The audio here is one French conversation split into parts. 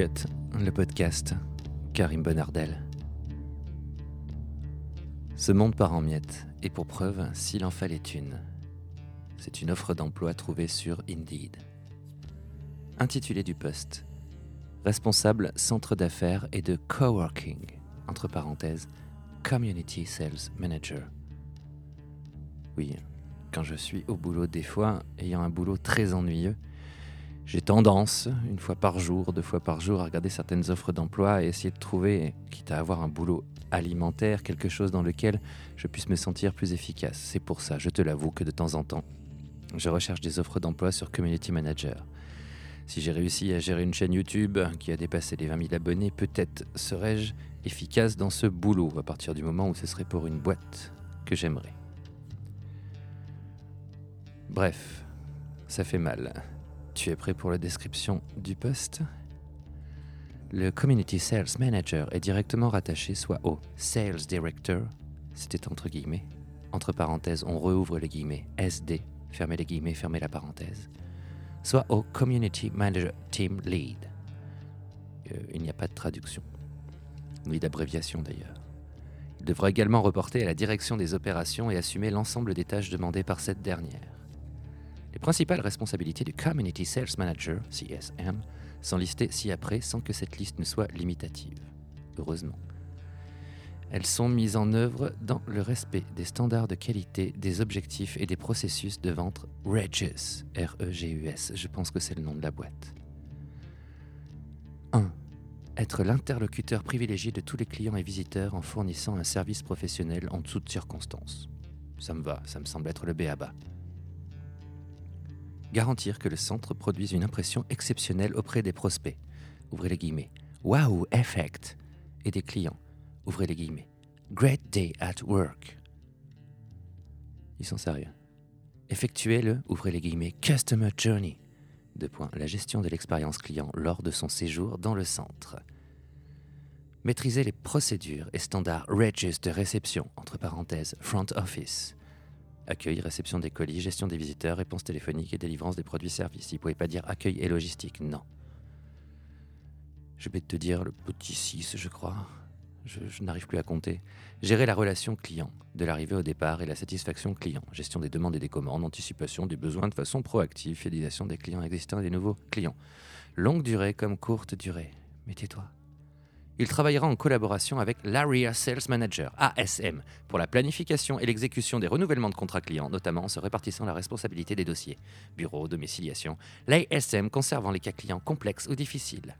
Le podcast, Karim Bonardel. Ce monde part en miettes, et pour preuve, s'il en fallait une. C'est une offre d'emploi trouvée sur Indeed. Intitulé du poste Responsable centre d'affaires et de coworking, entre parenthèses, Community Sales Manager. Oui, quand je suis au boulot des fois, ayant un boulot très ennuyeux, j'ai tendance, une fois par jour, deux fois par jour, à regarder certaines offres d'emploi et essayer de trouver, quitte à avoir un boulot alimentaire, quelque chose dans lequel je puisse me sentir plus efficace. C'est pour ça, je te l'avoue, que de temps en temps, je recherche des offres d'emploi sur Community Manager. Si j'ai réussi à gérer une chaîne YouTube qui a dépassé les 20 000 abonnés, peut-être serais-je efficace dans ce boulot à partir du moment où ce serait pour une boîte que j'aimerais. Bref, ça fait mal. Tu es prêt pour la description du poste? Le Community Sales Manager est directement rattaché soit au Sales Director, c'était entre guillemets, entre parenthèses, on rouvre les guillemets, SD, fermez les guillemets, fermez la parenthèse, soit au Community Manager Team Lead. Euh, il n'y a pas de traduction, ni d'abréviation d'ailleurs. Il devra également reporter à la direction des opérations et assumer l'ensemble des tâches demandées par cette dernière. Les principales responsabilités du Community Sales Manager, CSM, sont listées ci-après sans que cette liste ne soit limitative. Heureusement. Elles sont mises en œuvre dans le respect des standards de qualité, des objectifs et des processus de vente REGUS, R-E-G-U-S, je pense que c'est le nom de la boîte. 1. Être l'interlocuteur privilégié de tous les clients et visiteurs en fournissant un service professionnel en toutes circonstances. Ça me va, ça me semble être le B à bas garantir que le centre produise une impression exceptionnelle auprès des prospects, ouvrez les guillemets, wow effect, et des clients, ouvrez les guillemets, great day at work. Ils sont sérieux. Effectuez le, ouvrez les guillemets, customer journey, de point, la gestion de l'expérience client lors de son séjour dans le centre. Maîtrisez les procédures et standards REGIS de réception, entre parenthèses, front office, Accueil, réception des colis, gestion des visiteurs, réponse téléphonique et délivrance des produits-services. Il ne pouvait pas dire accueil et logistique, non. Je vais te dire le petit 6, je crois. Je, n'arrive plus à compter. Gérer la relation client, de l'arrivée au départ et la satisfaction client. Gestion des demandes et des commandes, anticipation des besoins de façon proactive, fidélisation des clients existants et des nouveaux clients. Longue durée comme courte durée. Mettez-toi. Il travaillera en collaboration avec l'Area Sales Manager, ASM, pour la planification et l'exécution des renouvellements de contrats clients, notamment en se répartissant la responsabilité des dossiers, bureau, domiciliation, l'ASM conservant les cas clients complexes ou difficiles.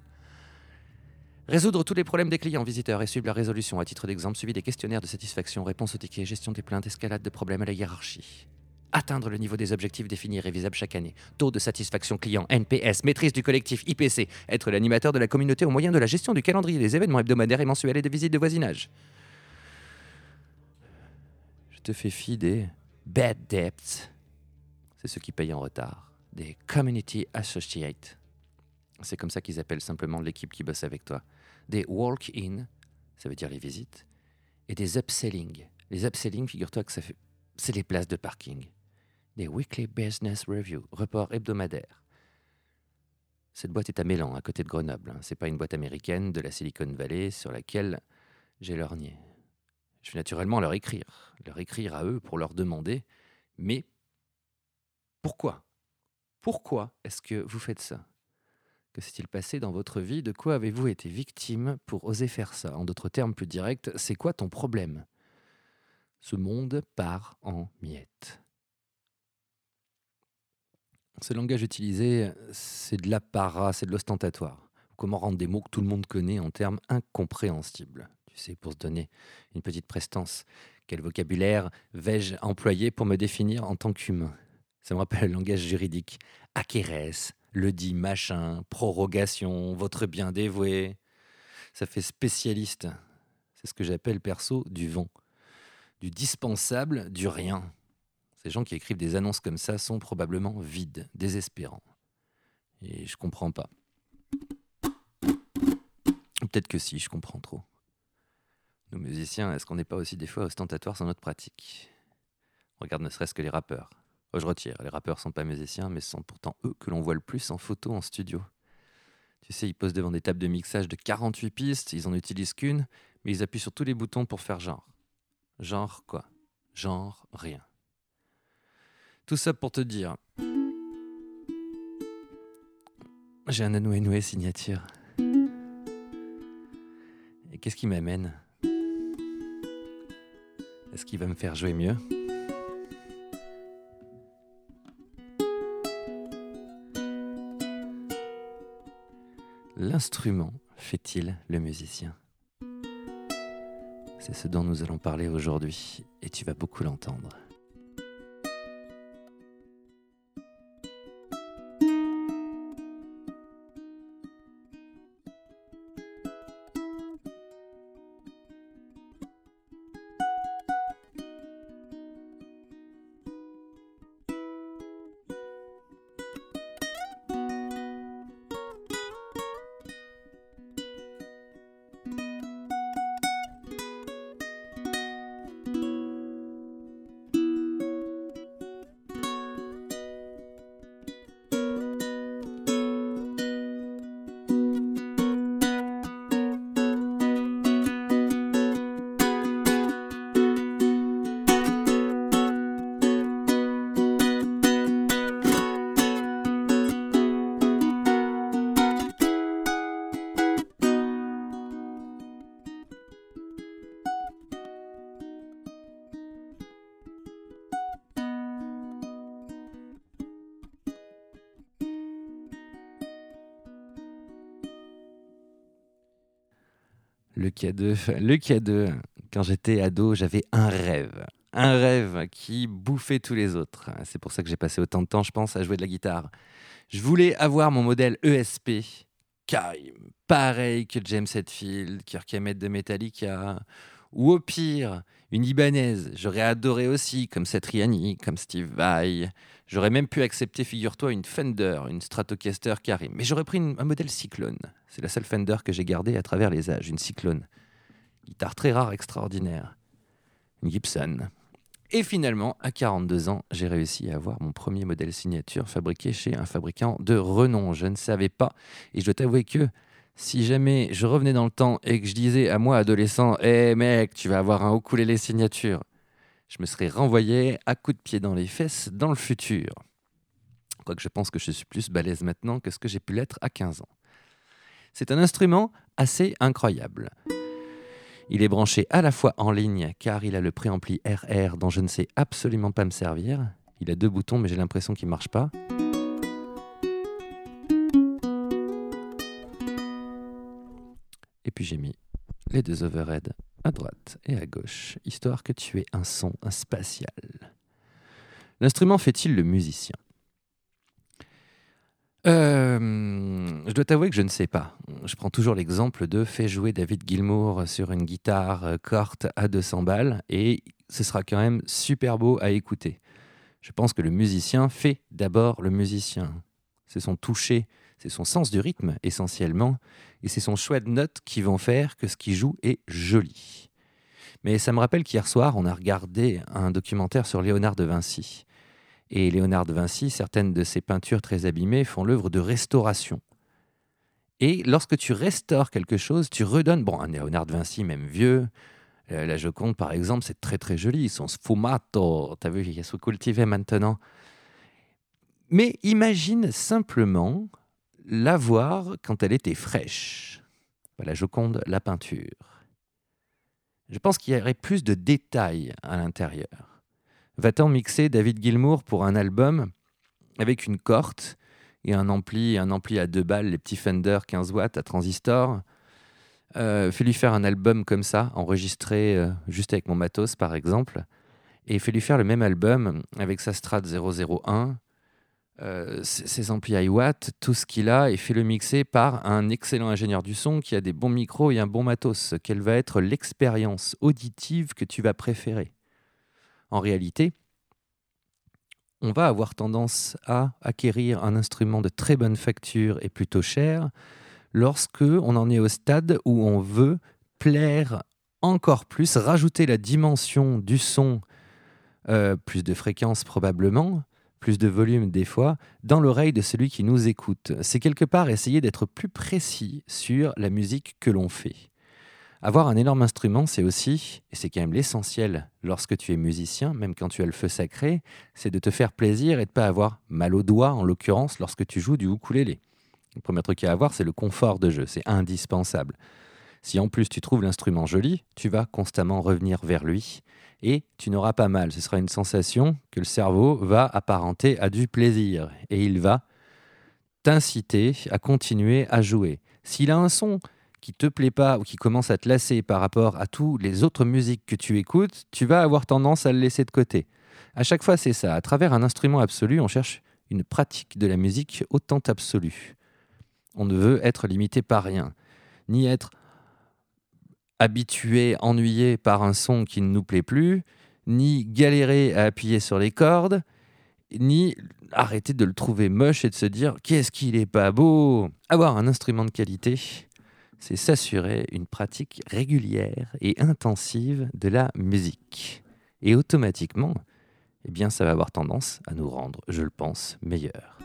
Résoudre tous les problèmes des clients visiteurs et suivre la résolution, à titre d'exemple, suivi des questionnaires de satisfaction, réponse aux tickets, gestion des plaintes, escalade de problèmes à la hiérarchie atteindre le niveau des objectifs définis et révisables chaque année, taux de satisfaction client, NPS, maîtrise du collectif IPC, être l'animateur de la communauté au moyen de la gestion du calendrier des événements hebdomadaires et mensuels et des visites de voisinage. Je te fais fi des bad debts, c'est ceux qui payent en retard, des community associates, c'est comme ça qu'ils appellent simplement l'équipe qui bosse avec toi, des walk-in, ça veut dire les visites, et des upselling. Les upselling, figure-toi que ça fait, c'est les places de parking des Weekly Business Review, report hebdomadaire. Cette boîte est à Mélan, à côté de Grenoble. Hein. C'est pas une boîte américaine de la Silicon Valley sur laquelle j'ai lorgné. Je vais naturellement leur écrire, leur écrire à eux pour leur demander, mais pourquoi? Pourquoi est-ce que vous faites ça? Que s'est-il passé dans votre vie? De quoi avez-vous été victime pour oser faire ça? En d'autres termes plus directs, c'est quoi ton problème? Ce monde part en miettes. Ce langage utilisé, c'est de l'apparat, c'est de l'ostentatoire. Comment rendre des mots que tout le monde connaît en termes incompréhensibles? Tu sais, pour se donner une petite prestance. Quel vocabulaire vais-je employer pour me définir en tant qu'humain? Ça me rappelle le langage juridique. Acquéresse, le dit machin, prorogation, votre bien dévoué. Ça fait spécialiste. C'est ce que j'appelle perso du vent. Du dispensable, du rien. Ces gens qui écrivent des annonces comme ça sont probablement vides, désespérants. Et je comprends pas. Peut-être que si, je comprends trop. Nous musiciens, est-ce qu'on n'est pas aussi des fois ostentatoires sur notre pratique? Regarde ne serait-ce que les rappeurs. Oh, je retire, les rappeurs sont pas musiciens, mais ce sont pourtant eux que l'on voit le plus en photo en studio. Tu sais, ils posent devant des tables de mixage de 48 pistes, ils en utilisent qu'une, mais ils appuient sur tous les boutons pour faire genre. Genre quoi? Genre rien. Tout ça pour te dire. J'ai un Noué signature. Et qu'est-ce qui m'amène? Est-ce qu'il va me faire jouer mieux? L'instrument fait-il le musicien? C'est ce dont nous allons parler aujourd'hui et tu vas beaucoup l'entendre. Le K2, le K2, quand j'étais ado, j'avais un rêve. Un rêve qui bouffait tous les autres. C'est pour ça que j'ai passé autant de temps, je pense, à jouer de la guitare. Je voulais avoir mon modèle ESP, pareil que James Hetfield, Kirk Hammett de Metallica, ou au pire, une Ibanaise. J'aurais adoré aussi, comme Satriani, comme Steve Vai. J'aurais même pu accepter, figure-toi, une Fender, une Stratocaster Karim. Mais j'aurais pris un modèle Cyclone. C'est la seule Fender que j'ai gardée à travers les âges, une Cyclone. Guitare très rare, extraordinaire. Une Gibson. Et finalement, à 42 ans, j'ai réussi à avoir mon premier modèle signature fabriqué chez un fabricant de renom. Je ne savais pas. Et je dois t'avouer que si jamais je revenais dans le temps et que je disais à moi, adolescent, hé mec, tu vas avoir un ukulélé signature, je me serais renvoyé à coups de pied dans les fesses dans le futur. Quoique je pense que je suis plus balèze maintenant que ce que j'ai pu l'être à 15 ans. C'est un instrument assez incroyable. Il est branché à la fois en ligne car il a le préampli RR dont je ne sais absolument pas me servir. Il a deux boutons mais j'ai l'impression qu'il ne marche pas. Et puis j'ai mis les deux overheads à droite et à gauche, histoire que tu aies un son spatial. L'instrument fait-il le musicien? Euh, je dois t'avouer que je ne sais pas. Je prends toujours l'exemple de fais jouer David Gilmour sur une guitare corte à 200 balles et ce sera quand même super beau à écouter. Je pense que le musicien fait d'abord le musicien. C'est son toucher, c'est son sens du rythme essentiellement, et c'est son choix de notes qui vont faire que ce qu'il joue est joli. Mais ça me rappelle qu'hier soir, on a regardé un documentaire sur Léonard de Vinci. Et Léonard de Vinci, certaines de ses peintures très abîmées font l'œuvre de restauration. Et lorsque tu restaures quelque chose, tu redonnes. Bon, un Léonard de Vinci, même vieux, euh, la Joconde par exemple, c'est très très joli. Son sfumato, t'as vu, il se cultivé maintenant. Mais imagine simplement la voir quand elle était fraîche. La Joconde, la peinture. Je pense qu'il y aurait plus de détails à l'intérieur. Va-t-on mixer David Gilmour pour un album avec une corte et un ampli, un ampli à deux balles, les petits Fender 15 watts à transistor? Euh, Fais-lui faire un album comme ça, enregistré euh, juste avec mon matos par exemple, et fais-lui faire le même album avec sa Strat 001, euh, ses amplis iWatt, tout ce qu'il a, et fais-le mixer par un excellent ingénieur du son qui a des bons micros et un bon matos. Quelle va être l'expérience auditive que tu vas préférer en réalité, on va avoir tendance à acquérir un instrument de très bonne facture et plutôt cher lorsque on en est au stade où on veut plaire encore plus, rajouter la dimension du son, euh, plus de fréquence probablement, plus de volume des fois, dans l'oreille de celui qui nous écoute. C'est quelque part essayer d'être plus précis sur la musique que l'on fait. Avoir un énorme instrument, c'est aussi, et c'est quand même l'essentiel lorsque tu es musicien, même quand tu as le feu sacré, c'est de te faire plaisir et de ne pas avoir mal aux doigts, en l'occurrence, lorsque tu joues du ukulélé. Le premier truc à avoir, c'est le confort de jeu, c'est indispensable. Si en plus tu trouves l'instrument joli, tu vas constamment revenir vers lui et tu n'auras pas mal. Ce sera une sensation que le cerveau va apparenter à du plaisir et il va t'inciter à continuer à jouer. S'il a un son qui te plaît pas ou qui commence à te lasser par rapport à toutes les autres musiques que tu écoutes, tu vas avoir tendance à le laisser de côté. À chaque fois, c'est ça. À travers un instrument absolu, on cherche une pratique de la musique autant absolue. On ne veut être limité par rien, ni être habitué, ennuyé par un son qui ne nous plaît plus, ni galérer à appuyer sur les cordes, ni arrêter de le trouver moche et de se dire qu'est-ce qu'il est pas beau. Avoir un instrument de qualité, c'est s'assurer une pratique régulière et intensive de la musique. Et automatiquement, eh bien, ça va avoir tendance à nous rendre, je le pense, meilleurs.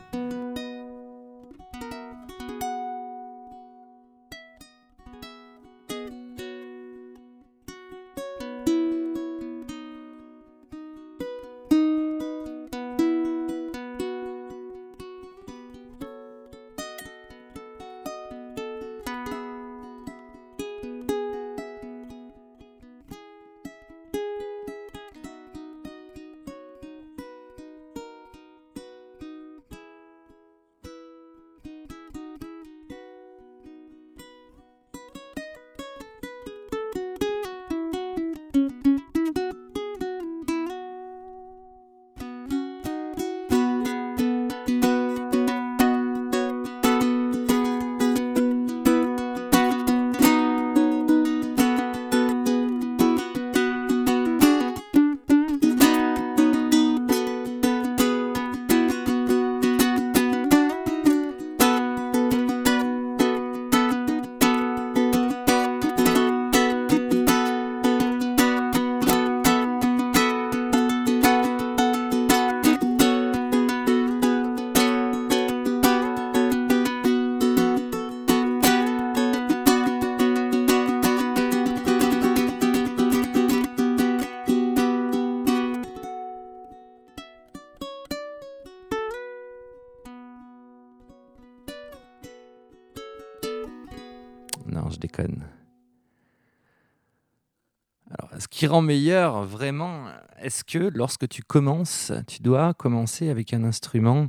Qui rend meilleur, vraiment, est-ce que lorsque tu commences, tu dois commencer avec un instrument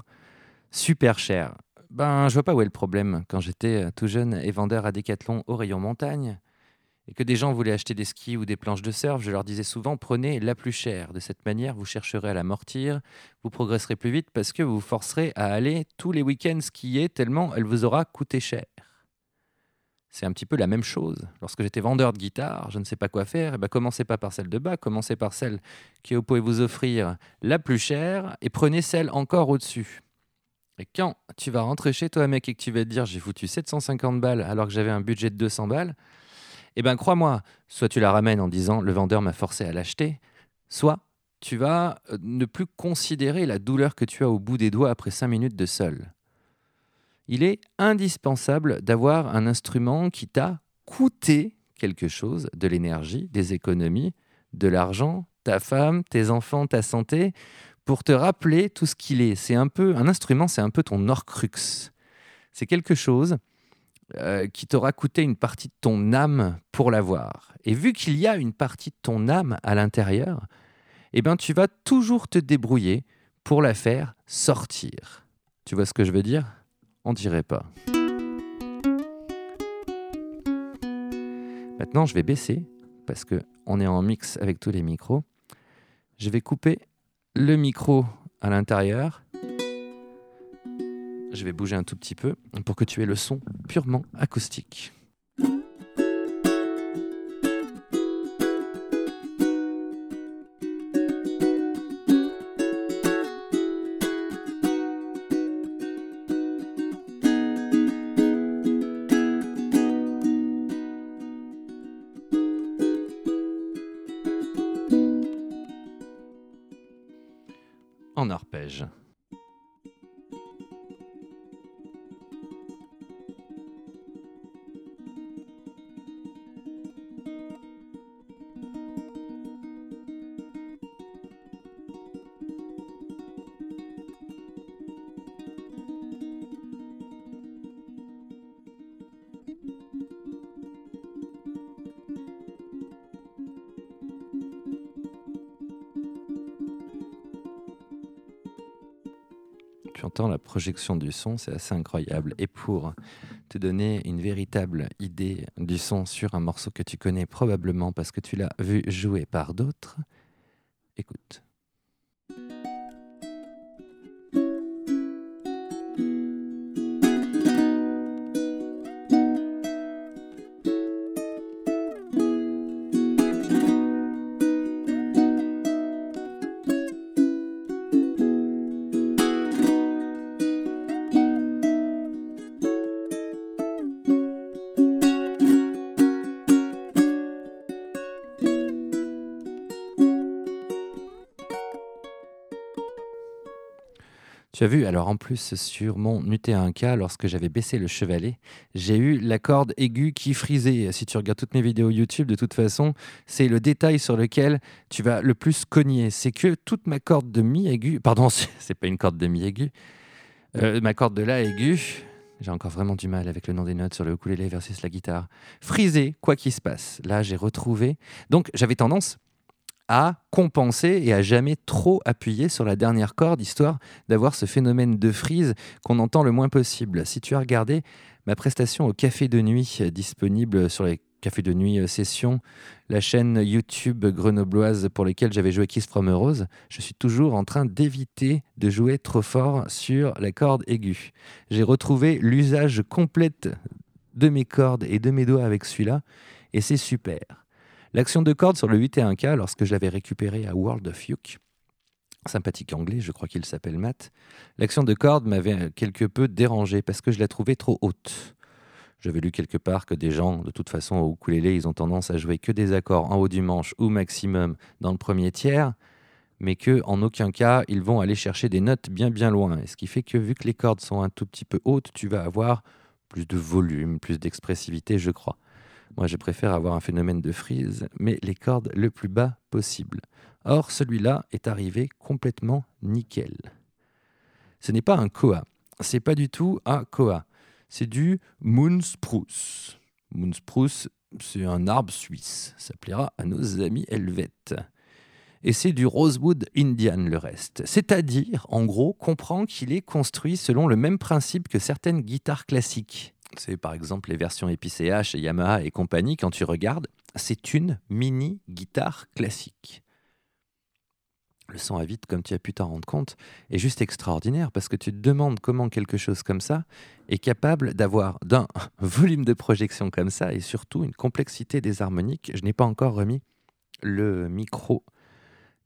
super cher? Ben, je vois pas où est le problème. Quand j'étais tout jeune et vendeur à Decathlon au rayon montagne, et que des gens voulaient acheter des skis ou des planches de surf, je leur disais souvent prenez la plus chère. De cette manière, vous chercherez à l'amortir, vous progresserez plus vite parce que vous vous forcerez à aller tous les week-ends skier tellement elle vous aura coûté cher. C'est un petit peu la même chose. Lorsque j'étais vendeur de guitare, je ne sais pas quoi faire, et eh ben commencez pas par celle de bas, commencez par celle qui vous pouvez vous offrir la plus chère et prenez celle encore au-dessus. Et quand tu vas rentrer chez toi, mec, et que tu vas te dire j'ai foutu 750 balles alors que j'avais un budget de 200 balles, eh ben crois-moi, soit tu la ramènes en disant le vendeur m'a forcé à l'acheter, soit tu vas euh, ne plus considérer la douleur que tu as au bout des doigts après 5 minutes de sol il est indispensable d'avoir un instrument qui t'a coûté quelque chose, de l'énergie, des économies, de l'argent, ta femme, tes enfants, ta santé, pour te rappeler tout ce qu'il est. C'est un peu un instrument, c'est un peu ton orcrux. C'est quelque chose euh, qui t'aura coûté une partie de ton âme pour l'avoir. Et vu qu'il y a une partie de ton âme à l'intérieur, eh ben tu vas toujours te débrouiller pour la faire sortir. Tu vois ce que je veux dire? On dirait pas. Maintenant, je vais baisser parce que on est en mix avec tous les micros. Je vais couper le micro à l'intérieur. Je vais bouger un tout petit peu pour que tu aies le son purement acoustique. En la projection du son, c'est assez incroyable. Et pour te donner une véritable idée du son sur un morceau que tu connais probablement parce que tu l'as vu jouer par d'autres, écoute. Tu as vu, alors en plus sur mon UT1K, lorsque j'avais baissé le chevalet, j'ai eu la corde aiguë qui frisait. Si tu regardes toutes mes vidéos YouTube, de toute façon, c'est le détail sur lequel tu vas le plus cogner. C'est que toute ma corde de mi aiguë, pardon, c'est pas une corde de mi aiguë, euh, ma corde de la aiguë, j'ai encore vraiment du mal avec le nom des notes sur le ukulélé versus la guitare, frisée, quoi qu'il se passe. Là, j'ai retrouvé. Donc, j'avais tendance à compenser et à jamais trop appuyer sur la dernière corde, histoire d'avoir ce phénomène de frise qu'on entend le moins possible. Si tu as regardé ma prestation au Café de Nuit, euh, disponible sur les Cafés de Nuit euh, Session, la chaîne YouTube grenobloise pour laquelle j'avais joué Kiss from a Rose, je suis toujours en train d'éviter de jouer trop fort sur la corde aiguë. J'ai retrouvé l'usage complète de mes cordes et de mes doigts avec celui-là, et c'est super. L'action de corde sur le 8 et 1K, lorsque je l'avais récupéré à World of Yuke, sympathique anglais, je crois qu'il s'appelle Matt, l'action de corde m'avait quelque peu dérangé parce que je la trouvais trop haute. J'avais lu quelque part que des gens, de toute façon, au ukulélé, ils ont tendance à jouer que des accords en haut du manche ou maximum dans le premier tiers, mais que en aucun cas ils vont aller chercher des notes bien bien loin. Et ce qui fait que vu que les cordes sont un tout petit peu hautes, tu vas avoir plus de volume, plus d'expressivité, je crois. Moi, je préfère avoir un phénomène de frise, mais les cordes le plus bas possible. Or, celui-là est arrivé complètement nickel. Ce n'est pas un koa. C'est pas du tout un koa. C'est du Moonspruce. Moonspruce, c'est un arbre suisse. Ça plaira à nos amis helvètes. Et c'est du Rosewood Indian le reste. C'est-à-dire, en gros, comprend qu'il est construit selon le même principe que certaines guitares classiques c'est par exemple les versions EPCH et Yamaha et compagnie, quand tu regardes, c'est une mini guitare classique. Le son à vide, comme tu as pu t'en rendre compte, est juste extraordinaire parce que tu te demandes comment quelque chose comme ça est capable d'avoir d'un volume de projection comme ça et surtout une complexité des harmoniques. Je n'ai pas encore remis le micro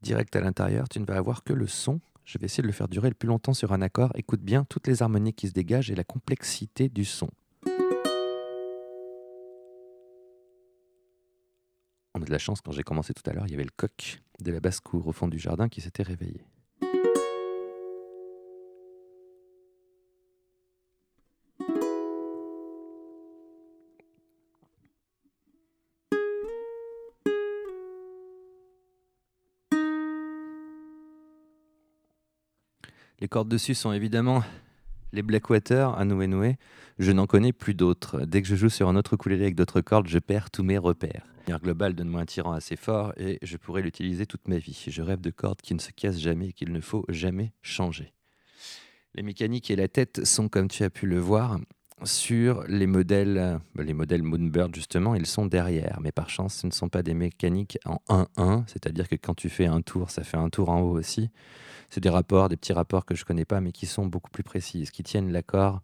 direct à l'intérieur, tu ne vas avoir que le son. Je vais essayer de le faire durer le plus longtemps sur un accord. Écoute bien toutes les harmoniques qui se dégagent et la complexité du son. De la chance, quand j'ai commencé tout à l'heure, il y avait le coq de la basse-cour au fond du jardin qui s'était réveillé. Les cordes dessus sont évidemment les Blackwater à Noué Je n'en connais plus d'autres. Dès que je joue sur un autre ukulélé avec d'autres cordes, je perds tous mes repères global donne-moi un tirant assez fort et je pourrais l'utiliser toute ma vie. Je rêve de cordes qui ne se cassent jamais et qu'il ne faut jamais changer. Les mécaniques et la tête sont, comme tu as pu le voir, sur les modèles, bah, les modèles Moonbird justement, ils sont derrière. Mais par chance, ce ne sont pas des mécaniques en 1-1, c'est-à-dire que quand tu fais un tour, ça fait un tour en haut aussi. C'est des rapports, des petits rapports que je connais pas, mais qui sont beaucoup plus précis, qui tiennent l'accord.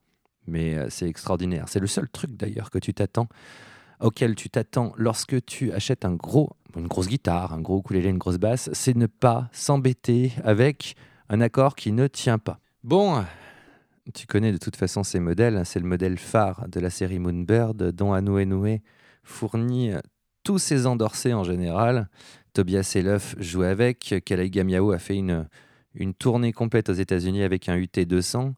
Mais euh, c'est extraordinaire. C'est le seul truc d'ailleurs que tu t'attends auquel tu t'attends lorsque tu achètes un gros, une grosse guitare, un gros ukulélé, une grosse basse, c'est ne pas s'embêter avec un accord qui ne tient pas. Bon, tu connais de toute façon ces modèles, c'est le modèle phare de la série Moonbird dont Anoue Noué fournit tous ses endorsés en général. Tobias Elof joue avec, Kalei Gamiao a fait une, une tournée complète aux États-Unis avec un UT200.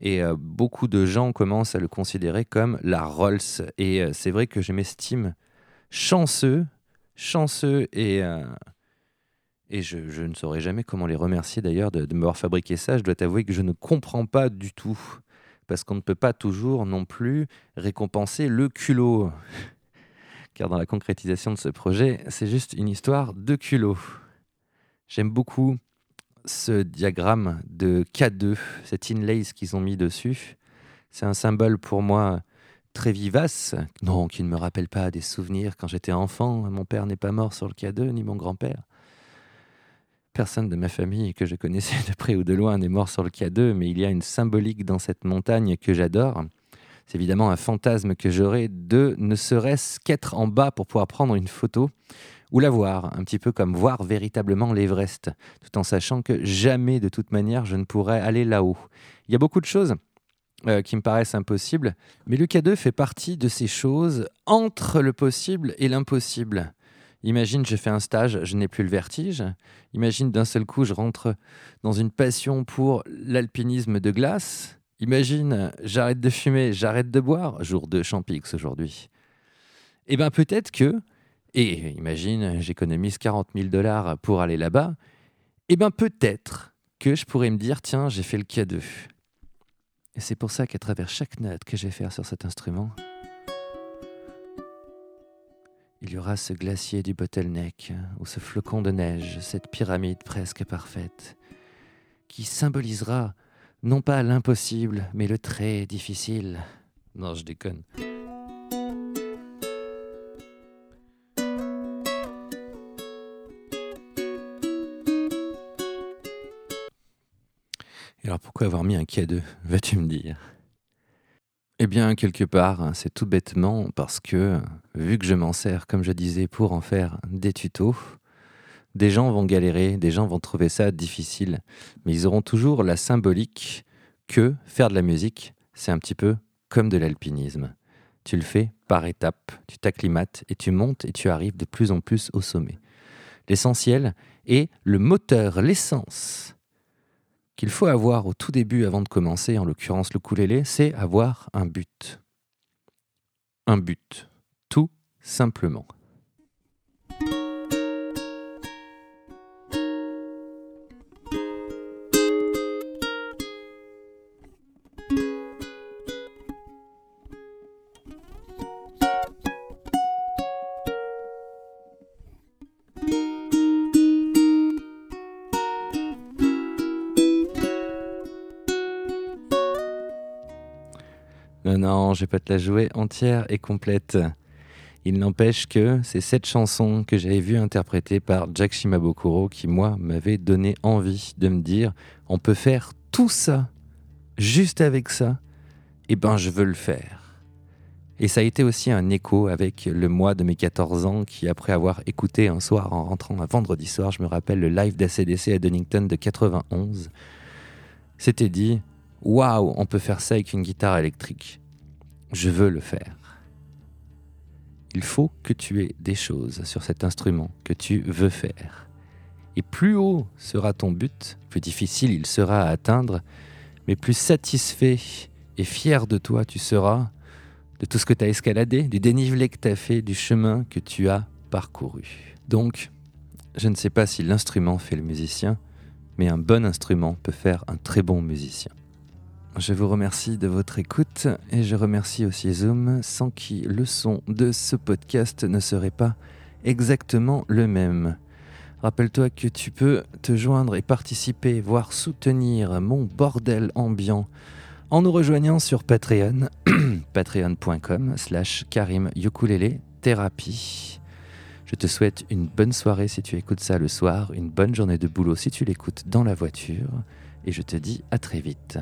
Et euh, beaucoup de gens commencent à le considérer comme la Rolls. Et euh, c'est vrai que je m'estime chanceux, chanceux et, euh, et je, ne saurais jamais comment les remercier d'ailleurs de, m'avoir fabriqué ça. Je dois t'avouer que je ne comprends pas du tout. Parce qu'on ne peut pas toujours non plus récompenser le culot. Car dans la concrétisation de ce projet, c'est juste une histoire de culot. J'aime beaucoup ce diagramme de K2, cet inlays qu'ils ont mis dessus. C'est un symbole pour moi très vivace, non, qui ne me rappelle pas des souvenirs quand j'étais enfant. Mon père n'est pas mort sur le K2, ni mon grand-père. Personne de ma famille que je connaissais de près ou de loin n'est mort sur le K2, mais il y a une symbolique dans cette montagne que j'adore. C'est évidemment un fantasme que j'aurais de ne serait-ce qu'être en bas pour pouvoir prendre une photo ou la voir, un petit peu comme voir véritablement l'Everest, tout en sachant que jamais de toute manière je ne pourrais aller là-haut. Il y a beaucoup de choses euh, qui me paraissent impossibles, mais le K2 fait partie de ces choses entre le possible et l'impossible. Imagine, je fais un stage, je n'ai plus le vertige. Imagine, d'un seul coup, je rentre dans une passion pour l'alpinisme de glace. Imagine, j'arrête de fumer, j'arrête de boire. Jour de Champix aujourd'hui. Eh bien, peut-être que, et imagine, j'économise 40 000 dollars pour aller là-bas. Eh bien, peut-être que je pourrais me dire, tiens, j'ai fait le K2. Et c'est pour ça qu'à travers chaque note que je vais faire sur cet instrument, il y aura ce glacier du bottleneck, ou ce flocon de neige, cette pyramide presque parfaite, qui symbolisera non pas l'impossible, mais le très difficile. Non, je déconne. Et alors pourquoi avoir mis un K2, vas-tu me dire? Eh bien, quelque part, c'est tout bêtement parce que, vu que je m'en sers, comme je disais, pour en faire des tutos, des gens vont galérer, des gens vont trouver ça difficile, mais ils auront toujours la symbolique que faire de la musique, c'est un petit peu comme de l'alpinisme. Tu le fais par étapes, tu t'acclimates et tu montes et tu arrives de plus en plus au sommet. L'essentiel est le moteur, l'essence qu'il faut avoir au tout début avant de commencer, en l'occurrence le ukulélé, c'est avoir un but. Un but, tout simplement. Non, je vais pas te la jouer entière et complète. Il n'empêche que c'est cette chanson que j'avais vue interprétée par Jack Shimabukuro qui, moi, m'avait donné envie de me dire on peut faire tout ça, juste avec ça, et eh ben je veux le faire. Et ça a été aussi un écho avec le mois de mes 14 ans qui, après avoir écouté un soir en rentrant un vendredi soir, je me rappelle le live d'ACDC à Donington de 91, s'était dit Waouh, on peut faire ça avec une guitare électrique. Je veux le faire. Il faut que tu aies des choses sur cet instrument que tu veux faire. Et plus haut sera ton but, plus difficile il sera à atteindre, mais plus satisfait et fier de toi tu seras, de tout ce que tu as escaladé, du dénivelé que tu as fait, du chemin que tu as parcouru. Donc, je ne sais pas si l'instrument fait le musicien, mais un bon instrument peut faire un très bon musicien. Je vous remercie de votre écoute et je remercie aussi Zoom sans qui le son de ce podcast ne serait pas exactement le même. Rappelle-toi que tu peux te joindre et participer, voire soutenir mon bordel ambiant en nous rejoignant sur Patreon, patreon.com slash Karim thérapie. Je te souhaite une bonne soirée si tu écoutes ça le soir, une bonne journée de boulot si tu l'écoutes dans la voiture, et je te dis à très vite.